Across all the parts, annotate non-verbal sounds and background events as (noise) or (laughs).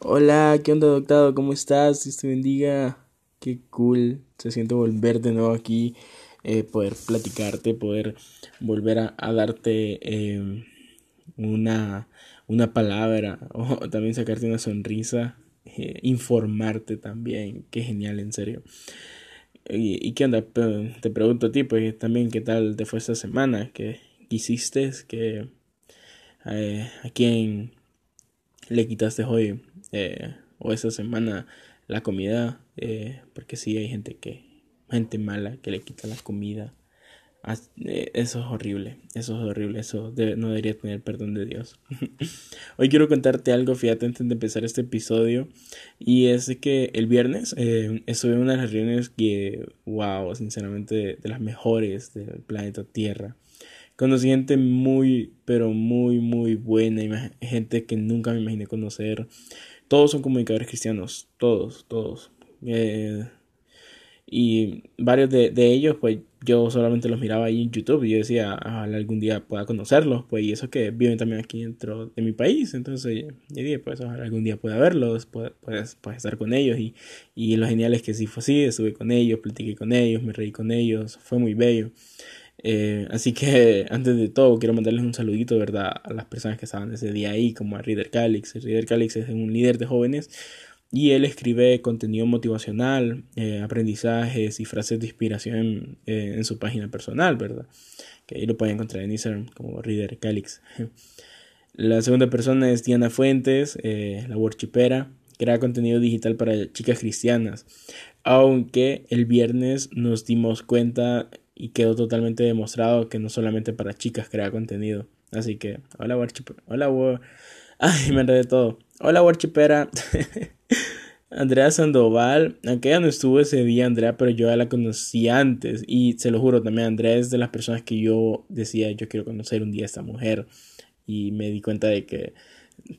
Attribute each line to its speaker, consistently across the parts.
Speaker 1: Hola, ¿qué onda, doctor? ¿Cómo estás? Dios te bendiga. Qué cool. Se siente volver de nuevo aquí, eh, poder platicarte, poder volver a, darte em, una, una palabra (laughs) o también sacarte una sonrisa, eh, informarte también. Qué genial, en serio. ¿Y, qué onda? Te pregunto a ti, pues también, ¿qué tal te fue esta semana? ¿Qué hiciste? ¿Qué, eh, ¿A quién le quitaste hoy eh, o esa semana la comida, eh, porque sí hay gente que, gente mala que le quita la comida. Eh, eso es horrible, eso es horrible, eso no debería tener perdón de Dios. (laughs) Hoy quiero contarte algo, fíjate, antes de empezar este episodio, y es que el viernes estuve en una de las reuniones que, wow, sinceramente, de, las mejores del planeta Tierra. Conocí gente muy, pero muy, muy buena, gente que nunca me imaginé conocer. Todos son comunicadores cristianos, todos, todos. Eh, y varios de, ellos, pues yo solamente los miraba ahí en YouTube y yo decía, ojalá algún día pueda conocerlos, pues y eso que viven también aquí dentro de mi país, entonces yo dije, pues ojalá algún día pueda verlos, puedes, puedes, estar con ellos y, y lo genial es que sí fue así, estuve con ellos, platiqué con ellos, me reí con ellos, fue muy bello. Eh, así que (laughs) antes de todo quiero mandarles un saludito, ¿verdad? A las personas que estaban ese día ahí, como a Reader Calix. Reader Calix es un líder de jóvenes y él escribe contenido motivacional, eh, aprendizajes y frases de inspiración eh, en su página personal, ¿verdad? Que ahí lo pueden encontrar en Instagram como Reader Calix. (laughs) La segunda persona es Diana Fuentes, la worshipera, crea contenido digital para chicas cristianas. Aunque el viernes nos dimos cuenta y quedó totalmente demostrado que no solamente para chicas crea contenido. Así que, hola Warchipera. Hola War. (laughs) Ay, me enredé todo. Hola Warchipera. (laughs) Andrea Sandoval, aunque ella no estuvo ese día, Andrea, pero yo ya la conocí antes. Y se lo juro también, Andrea es de las personas que yo decía, yo quiero conocer un día a esta mujer. Y me di cuenta de que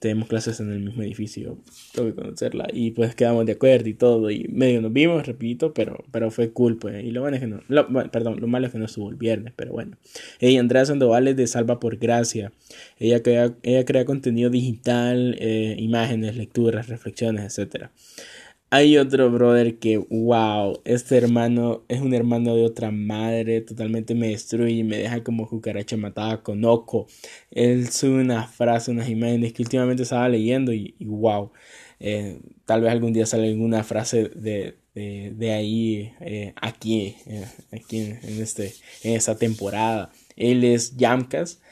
Speaker 1: tenemos clases en el mismo edificio, tengo que conocerla y pues quedamos de acuerdo y todo y medio nos vimos, repito, pero, pero fue cool pues y lo malo es que no, perdón, lo malo es que no estuvo el viernes, pero bueno. Ella Andrea Sandoval es de Salva por Gracia, ella crea, ella crea contenido digital, eh, imágenes, lecturas, reflexiones, etcétera. Hay otro brother que, wow, este hermano es un hermano de otra madre, totalmente me destruye y me deja como cucaracha matada con oco. Él sube una frase, unas imágenes que últimamente estaba leyendo y, wow, eh, tal vez algún día salga alguna frase de, de, ahí, eh, aquí, eh, aquí en, este, en esta temporada. Él es Yamkas.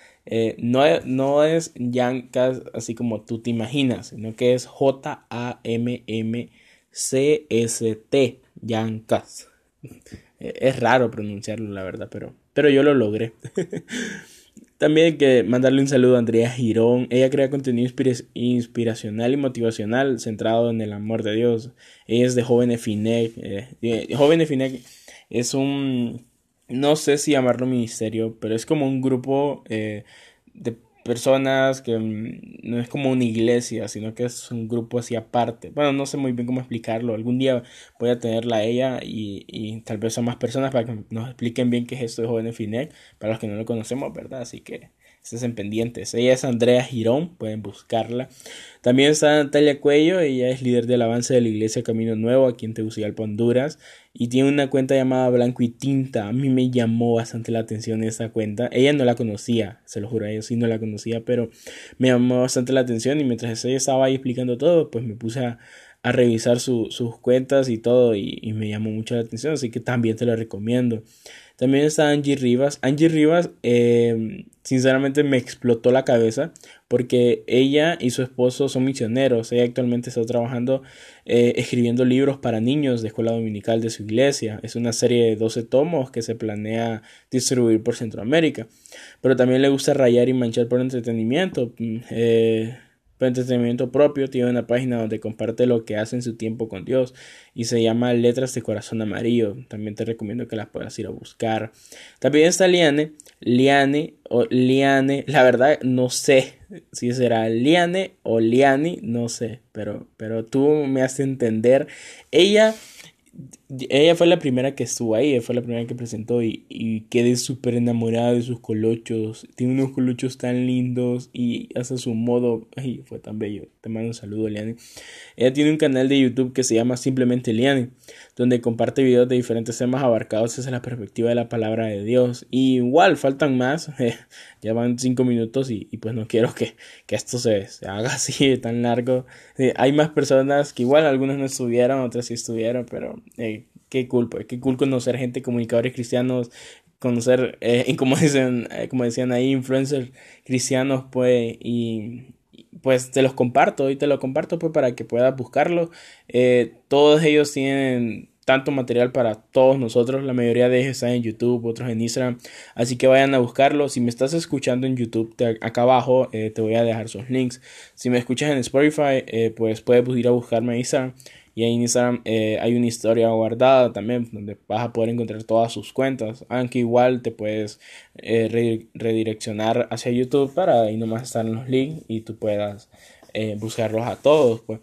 Speaker 1: no, no es Yamkas así como tú te imaginas, sino que es J-A-M-M. CST, Yancas. Es raro pronunciarlo, la verdad, pero, pero yo lo logré. (laughs) También hay que mandarle un saludo a Andrea Girón. Ella crea contenido inspiracional y motivacional centrado en el amor de Dios. Ella es de Joven Finec. Eh, Joven Finec es un, no sé si llamarlo ministerio, pero es como un grupo eh, de personas que mm, no es como una iglesia, sino que es un grupo así aparte. Bueno, no sé muy bien cómo explicarlo. Algún día voy a tenerla a ella y, tal vez a más personas para que nos expliquen bien qué es esto de Joven Finec, para los que no lo conocemos, ¿verdad? Así que estén pendientes. Ella es Andrea Girón, pueden buscarla. También está Natalia Cuello, ella es líder del avance de la iglesia Camino Nuevo aquí en Tegucigalpa, Honduras. Y tiene una cuenta llamada Blanco y Tinta. A mí me llamó bastante la atención esa cuenta. Ella no la conocía, se lo juro, ella sí no la conocía, pero me llamó bastante la atención. Y mientras ella estaba ahí explicando todo, pues me puse a, revisar sus cuentas y todo. Y, me llamó mucho la atención, así que también te lo recomiendo. También está Angie Rivas. Angie Rivas, eh, sinceramente, me explotó la cabeza porque ella y su esposo son misioneros. Ella actualmente está trabajando eh, escribiendo libros para niños de escuela dominical de su iglesia. Es una serie de 12 tomos que se planea distribuir por Centroamérica. Pero también le gusta rayar y manchar por entretenimiento. Mm, eh, para entretenimiento propio, tiene una página donde comparte lo que hace en su tiempo con Dios y se llama Letras de Corazón Amarillo. También te recomiendo que las puedas ir a buscar. También está Liane, Liane o Liane, la verdad no sé si será Liane o Liani, no sé, pero, pero tú me haces entender. Ella ella fue la primera que estuvo ahí, ella fue la primera que presentó y, y quedé súper enamorada de sus colochos. Tiene unos colochos tan lindos y hace su modo, ay, fue tan bello. Te mando un saludo, Liane. Ella tiene un canal de YouTube que se llama simplemente Liane, donde comparte videos de diferentes temas abarcados desde la perspectiva de la palabra de Dios. Y igual, faltan más, (laughs) ya van cinco minutos y, y, pues no quiero que, que esto se, se haga (laughs) así tan largo. hay más personas que igual algunas no estuvieron, otras sí estuvieron, pero... Eh, qué cool, pues, qué cool conocer gente, comunicadores cristianos, conocer, eh, (laughs) como, dicen, eh, como decían ahí, influencers cristianos, pues, y, pues te los comparto y te lo comparto pues para que puedas buscarlo. Eh, todos ellos tienen tanto material para todos nosotros. La mayoría de ellos están en YouTube, otros en Instagram. Así que vayan a buscarlo. Si me estás escuchando en YouTube, acá abajo te voy a dejar sus links. Si me escuchas en Spotify, pues puedes ir a buscarme en Instagram. Y en Instagram eh, hay una historia guardada también donde vas a poder encontrar todas sus cuentas. Aunque igual te puedes eh, redireccionar hacia YouTube para ahí nomás estar en los links y tú puedas eh, buscarlos a todos. Pues.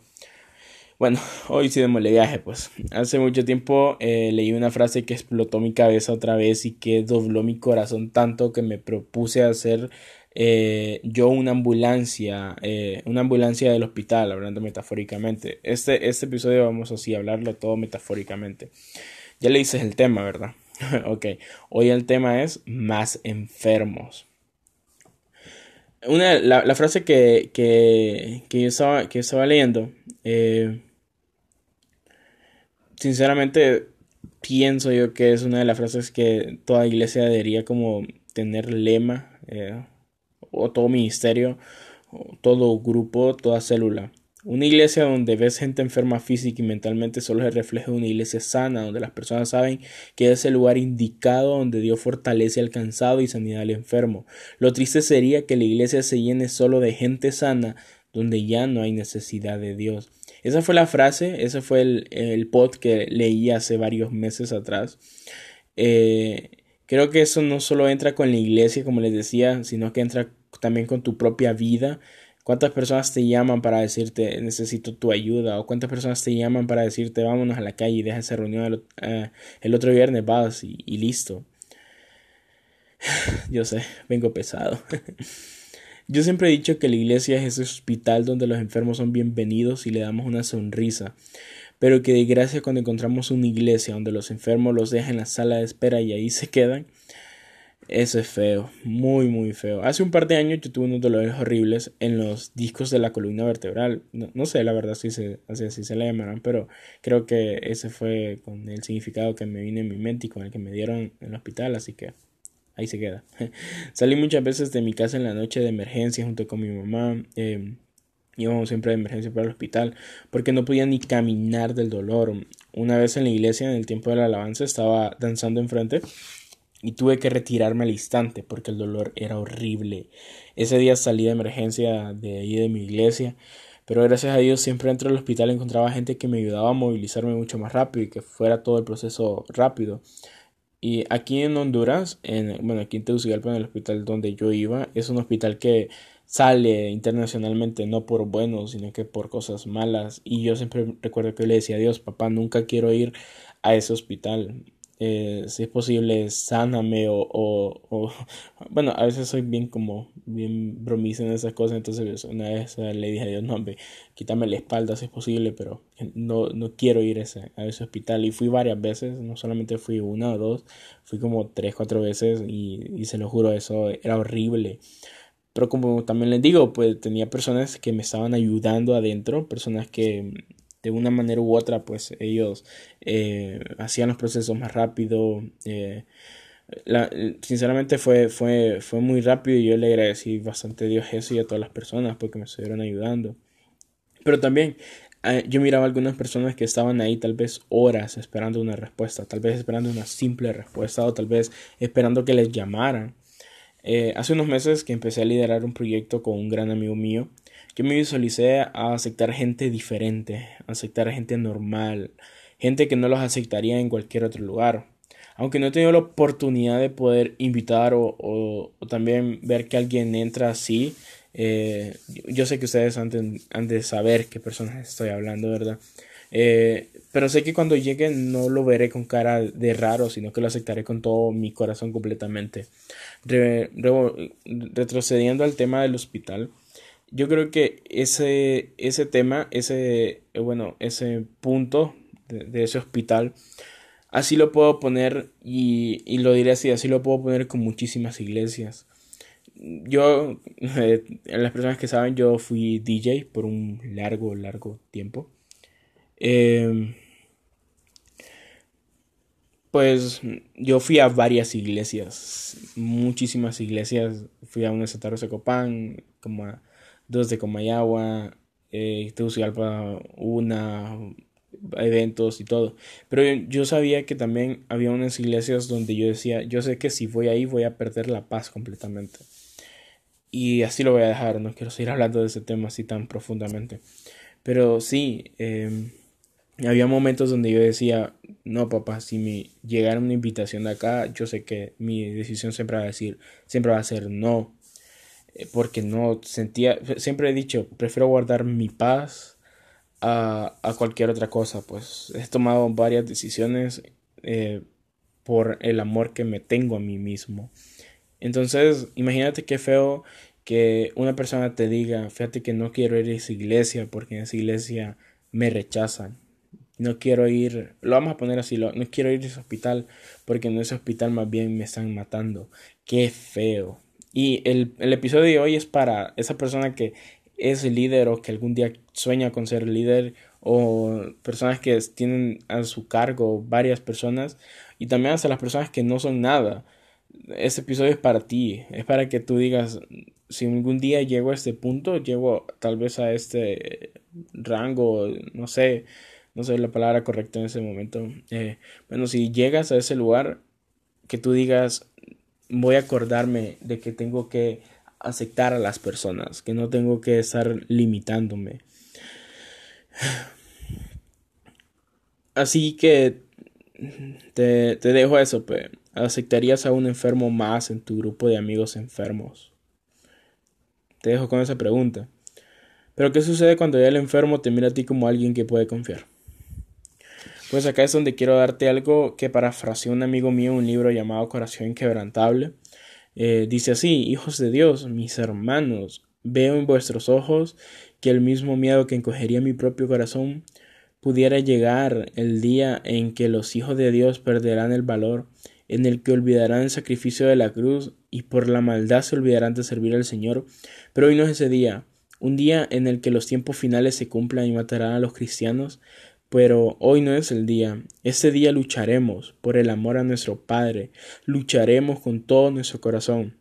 Speaker 1: Bueno, hoy sí demos viaje, pues. Hace mucho tiempo leí una frase que explotó mi cabeza otra vez y que dobló mi corazón tanto que me propuse hacer eh, yo una ambulancia, eh, una ambulancia del hospital, hablando metafóricamente. Este, este episodio vamos así a hablarlo todo metafóricamente. Ya le dices el tema, ¿verdad? (laughs) ok, hoy el tema es más enfermos. Una, la, frase que, que, que, yo estaba, que estaba leyendo, eh, sinceramente pienso yo que es una de las frases que toda iglesia debería como tener lema o todo ministerio, todo grupo, toda célula. Una iglesia donde ves gente enferma física y mentalmente solo es el reflejo de una iglesia sana, donde las personas saben que es el lugar indicado donde Dios fortalece al cansado y sanidad al enfermo. Lo triste sería que la iglesia se llene solo de gente sana, donde ya no hay necesidad de Dios. Esa fue la frase, ese fue el, el pod que leí hace varios meses atrás. Eh, creo que eso no solo entra con la iglesia, como les decía, sino que entra también con tu propia vida. ¿Cuántas personas te llaman para decirte necesito tu ayuda? ¿O cuántas personas te llaman para decirte vámonos a la calle y deja esa reunión el, eh, otro viernes, vas y, y listo? (sighs) Yo sé, vengo pesado. (laughs) Yo siempre he dicho que la iglesia es ese hospital donde los enfermos son bienvenidos y le damos una sonrisa. Pero que de gracia cuando encontramos una iglesia donde los enfermos los dejan en la sala de espera y ahí se quedan, eso es feo, muy muy feo. Hace un par de años yo tuve unos dolores horribles en los discos de la columna vertebral. No, sé la verdad si se, así, se le llamarán, pero creo que ese fue con el significado que me vino en mi mente y con el que me dieron en el hospital, así que ahí se queda. (laughs) Salí muchas veces de mi casa en la noche de emergencia junto con mi mamá. Eh, íbamos siempre de emergencia para el hospital porque no podía ni caminar del dolor. Una vez en la iglesia, en el tiempo de la alabanza, estaba danzando enfrente y tuve que retirarme al instante porque el dolor era horrible. Ese día salí de emergencia de ahí de mi iglesia, pero gracias a Dios siempre dentro del hospital encontraba gente que me ayudaba a movilizarme mucho más rápido y que fuera todo el proceso rápido. Y aquí en Honduras, en, bueno, aquí en Tegucigalpa, en el hospital donde yo iba, es un hospital que sale internacionalmente no por buenos, sino que por cosas malas. Y yo siempre recuerdo que le decía a Dios, papá, nunca quiero ir a ese hospital. Eh, si es posible, sáname o, o, (laughs) bueno, a veces soy bien como, bien bromiza en esas cosas, entonces una vez le dije a Dios, no, hombre, quítame la espalda si es posible, pero no, no quiero ir a ese, a ese hospital y fui varias veces, no solamente fui una o dos, fui como tres, cuatro veces y, y se lo juro, eso era horrible. Pero como también les digo, pues tenía personas que me estaban ayudando adentro, personas que de una manera u otra, pues ellos eh, hacían los procesos más rápido. Eh, sinceramente fue, fue, fue muy rápido y yo le agradecí bastante a Dios eso y a todas las personas porque me estuvieron ayudando. Pero también eh, yo miraba algunas personas que estaban ahí tal vez horas esperando una respuesta, tal vez esperando una simple respuesta o tal vez esperando que les llamaran. hace unos meses que empecé a liderar un proyecto con un gran amigo mío yo me visualicé a aceptar gente diferente, aceptar gente normal, gente que no los aceptaría en cualquier otro lugar. Aunque no he tenido la oportunidad de poder invitar o, o, también ver que alguien entra así, eh, yo sé que ustedes han de, de saber qué personas estoy hablando, ¿verdad? Eh, pero sé que cuando llegue no lo veré con cara de raro, sino que lo aceptaré con todo mi corazón completamente. retrocediendo al tema del hospital, yo creo que ese, ese tema, ese, eh, bueno, ese punto de, ese hospital, así lo puedo poner y, y, lo diré así, así lo puedo poner con muchísimas iglesias. Yo, (laughs) eh, las personas que saben, yo fui DJ por un largo, largo tiempo. Eh, pues yo fui a varias iglesias, muchísimas iglesias. Fui a una de Copán, como a dos de Comayagua, eh, Tegucigalpa, una, eventos y todo. Pero yo sabía que también había unas iglesias donde yo decía, yo sé que si voy ahí voy a perder la paz completamente. Y así lo voy a dejar, no quiero seguir hablando de ese tema así tan profundamente. Pero sí, eh, había momentos donde yo decía, no papá, si me llegara una invitación de acá, yo sé que mi decisión siempre va a decir, siempre va a ser no, porque no sentía, siempre he dicho, prefiero guardar mi paz a, a cualquier otra cosa, pues he tomado varias decisiones eh, por el amor que me tengo a mí mismo. Entonces, imagínate qué feo que una persona te diga, fíjate que no quiero ir a esa iglesia porque en esa iglesia me rechazan no quiero ir, lo vamos a poner así, no quiero ir a ese hospital porque en ese hospital más bien me están matando. Qué feo. Y el, el episodio de hoy es para esa persona que es líder o que algún día sueña con ser líder o personas que tienen a su cargo varias personas y también hasta las personas que no son nada. Este episodio es para ti, es para que tú digas, si algún día llego a este punto, llego tal vez a este rango, no sé, no sé la palabra correcta en ese momento. Eh, bueno, si llegas a ese lugar, que tú digas, voy a acordarme de que tengo que aceptar a las personas, que no tengo que estar limitándome. Así que te, te dejo eso, pues. ¿Aceptarías a un enfermo más en tu grupo de amigos enfermos? Te dejo con esa pregunta. Pero ¿qué sucede cuando ya el enfermo te mira a ti como alguien que puede confiar? Pues acá es donde quiero darte algo que parafraseó un amigo mío, un libro llamado Corazón Inquebrantable. Eh, dice así, hijos de Dios, mis hermanos, veo en vuestros ojos que el mismo miedo que encogería mi propio corazón pudiera llegar el día en que los hijos de Dios perderán el valor, en el que olvidarán el sacrificio de la cruz y por la maldad se olvidarán de servir al Señor. Pero hoy no es ese día, un día en el que los tiempos finales se cumplan y matarán a los cristianos, pero hoy no es el día. Ese día lucharemos por el amor a nuestro Padre. Lucharemos con todo nuestro corazón.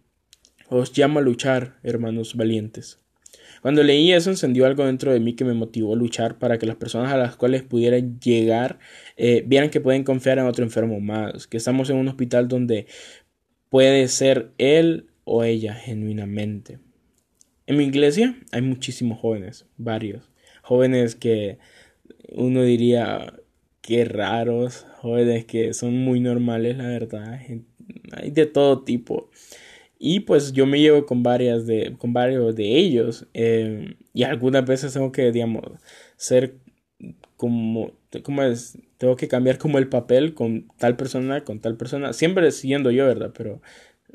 Speaker 1: Os llamo a luchar, hermanos valientes. Cuando leí eso encendió algo dentro de mí que me motivó a luchar para que las personas a las cuales pudiera llegar eh, vieran que pueden confiar en otro enfermo más, que estamos en un hospital donde puede ser él o ella genuinamente. En mi iglesia hay muchísimos jóvenes, varios, jóvenes que uno diría que raros, jóvenes que son muy normales, la verdad. Hay de todo tipo. Y pues yo me llevo con varias de, con varios de ellos. Eh, y algunas veces tengo que, digamos, ser como, como es, tengo que cambiar como el papel con tal persona, con tal persona. Siempre siendo yo, ¿verdad? Pero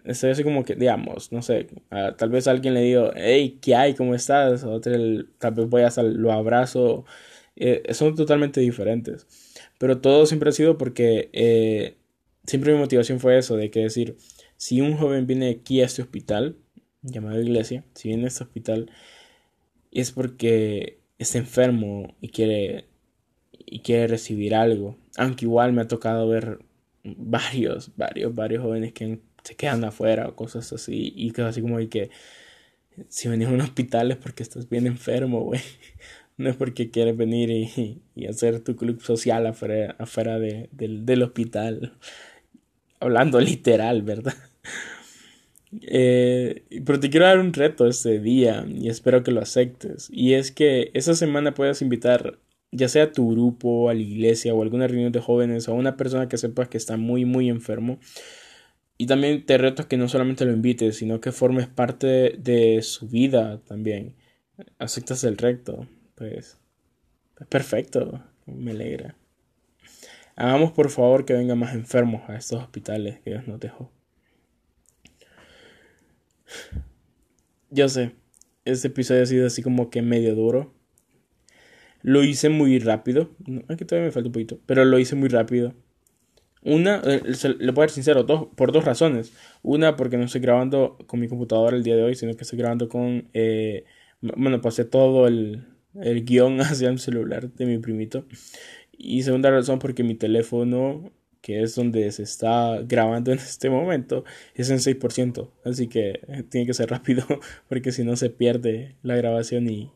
Speaker 1: estoy así como que, digamos, no sé, tal vez alguien le digo, hey, ¿qué hay? ¿Cómo estás? Tal vez voy hasta lo abrazo eh, son totalmente diferentes. Pero todo siempre ha sido porque eh, siempre mi motivación fue eso, de que decir, si un joven viene aquí a este hospital, llamado iglesia, si viene a este hospital, es porque está enfermo y quiere, y quiere recibir algo. Aunque igual me ha tocado ver varios, varios, varios jóvenes que se quedan afuera o cosas así. Y cosas así como que si venís a un hospital es porque estás bien enfermo, güey. (laughs) No es porque quieres venir y, hacer tu club social afuera, afuera del, hospital. Hablando literal, ¿verdad? (laughs) Eh, pero te quiero dar un reto este día y espero que lo aceptes. Y es que esa semana puedas invitar ya sea a tu grupo, a la iglesia o a alguna reunión de jóvenes o a una persona que sepas que está muy muy enfermo. Y también te reto que no solamente lo invites, sino que formes parte de su vida también. Aceptas el reto pues es perfecto. me alegra. Hagamos por favor que vengan más enfermos a estos hospitales que Dios nos dejó. Yo sé, este episodio ha sido así como que medio duro. Lo hice muy rápido. Aquí todavía me falta un poquito. Pero lo hice muy rápido. Una, eh, le puedo ser sincero, por dos razones. Una, porque no estoy grabando con mi computadora el día de hoy, sino que estoy grabando con. Eh, bueno, pasé todo el, el guion (laughs) hacia el celular de mi primito. Y segunda razón, porque mi teléfono, que es donde se está grabando en este momento, es en 6%. Así que tiene que ser rápido, (laughs) porque si no se pierde la grabación y,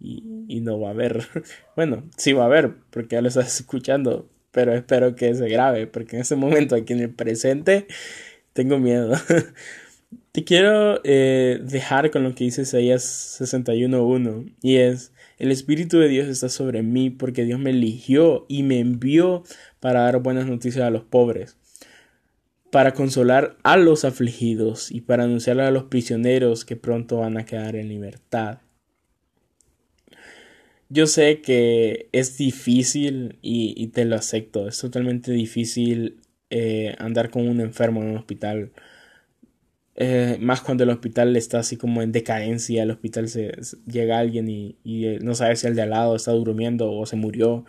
Speaker 1: y, no va a haber. (laughs) Bueno, sí va a haber, porque ya lo estás escuchando, pero espero que se grabe, porque en este momento aquí en el presente tengo miedo. Te quiero eh, dejar con lo que dice Isaías 61.1 y es, el Espíritu de Dios está sobre mí porque Dios me eligió y me envió para dar buenas noticias a los pobres, para consolar a los afligidos y para anunciarle a los prisioneros que pronto van a quedar en libertad. Yo sé que es difícil y, te lo acepto, es totalmente difícil eh, andar con un enfermo en un hospital. Eh, más cuando el hospital está así como en decadencia, el hospital se, llega alguien y, y, no sabe si el de al lado está durmiendo o se murió.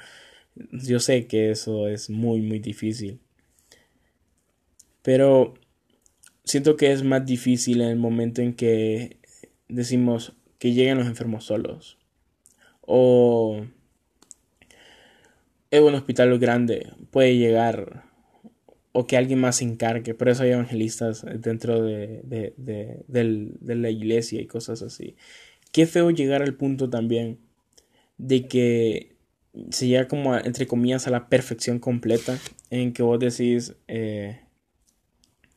Speaker 1: Yo sé que eso es muy, muy difícil. Pero siento que es más difícil en el momento en que decimos que lleguen los enfermos solos o en un hospital grande puede llegar o que alguien más se encargue. Por eso hay evangelistas dentro de, de, la iglesia y cosas así. Qué feo llegar al punto también de que se llega como entre comillas a la perfección completa en que vos decís eh,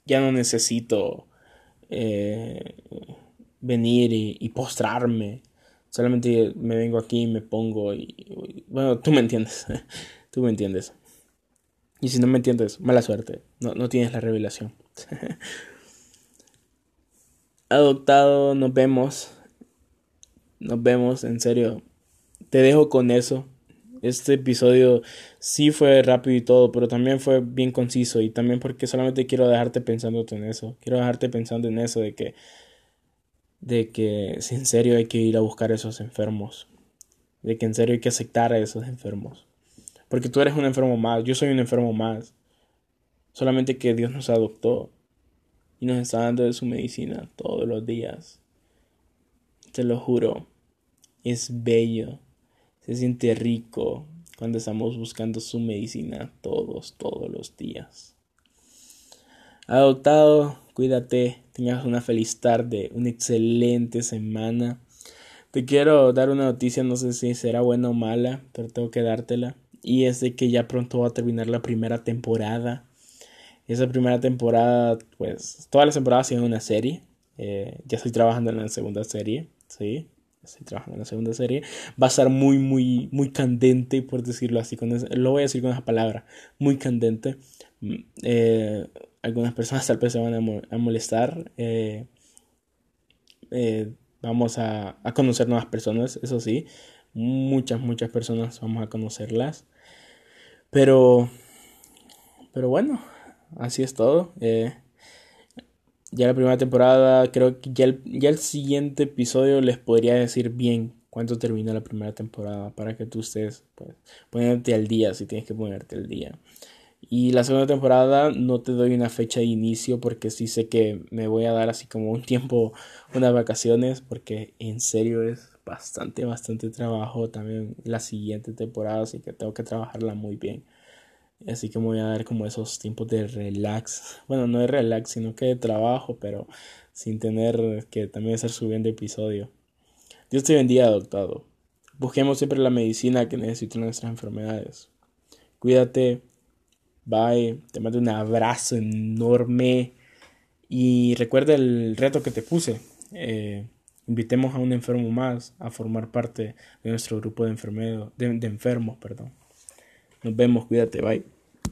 Speaker 1: ya no necesito eh, venir y postrarme Solamente me vengo aquí y me pongo y, bueno, tú me entiendes. (laughs) tú me entiendes. Y si no me entiendes, mala suerte. No, no tienes la revelación. (laughs) Adoptado, nos vemos. Nos vemos, en serio. Te dejo con eso. Este episodio sí fue rápido y todo, pero también fue bien conciso y también porque solamente quiero dejarte pensando en eso. Quiero dejarte pensando en eso de que de que en serio hay que ir a buscar a esos enfermos, de que en serio hay que aceptar a esos enfermos. Porque tú eres un enfermo más, yo soy un enfermo más. Solamente que Dios nos adoptó y nos está dando de su medicina todos los días. Te lo juro, es bello, se siente rico cuando estamos buscando su medicina todos, todos los días. Adoptado, cuídate, tengas una feliz tarde, una excelente semana. Te quiero dar una noticia, no sé si será buena o mala, pero tengo que dártela. Y es de que ya pronto va a terminar la primera temporada. Esa primera temporada, pues, todas las temporadas siguen una serie. Eh, ya estoy trabajando en la segunda serie, ¿sí? Estoy trabajando en la segunda serie. Va a estar muy, muy, muy candente, por decirlo así. Con lo voy a decir con esa palabra. Muy candente. Mm, eh, algunas personas tal vez se van a, molestar. Eh, vamos a, a, conocer nuevas personas, eso sí. Muchas, muchas personas vamos a conocerlas. Pero, pero bueno, así es todo. Eh, ya la primera temporada, creo que ya el, siguiente episodio les podría decir bien cuánto termina la primera temporada para que tú estés pues, ponerte al día si tienes que ponerte al día. Y la segunda temporada no te doy una fecha de inicio porque sí sé que me voy a dar así como un tiempo, unas vacaciones, porque en serio es bastante, bastante trabajo también la siguiente temporada, así que tengo que trabajarla muy bien. Así que me voy a dar como esos tiempos de relax. Bueno, no de relax, sino que de trabajo, pero sin tener que también estar subiendo episodio. Dios te bendiga, adoptado. Busquemos siempre la medicina que necesitan nuestras enfermedades. Cuídate Bye, te mando un abrazo enorme. Y recuerda el reto que te puse. Eh, invitemos a un enfermo más a formar parte de nuestro grupo de, de, de enfermos. Perdón. Nos vemos, cuídate, bye.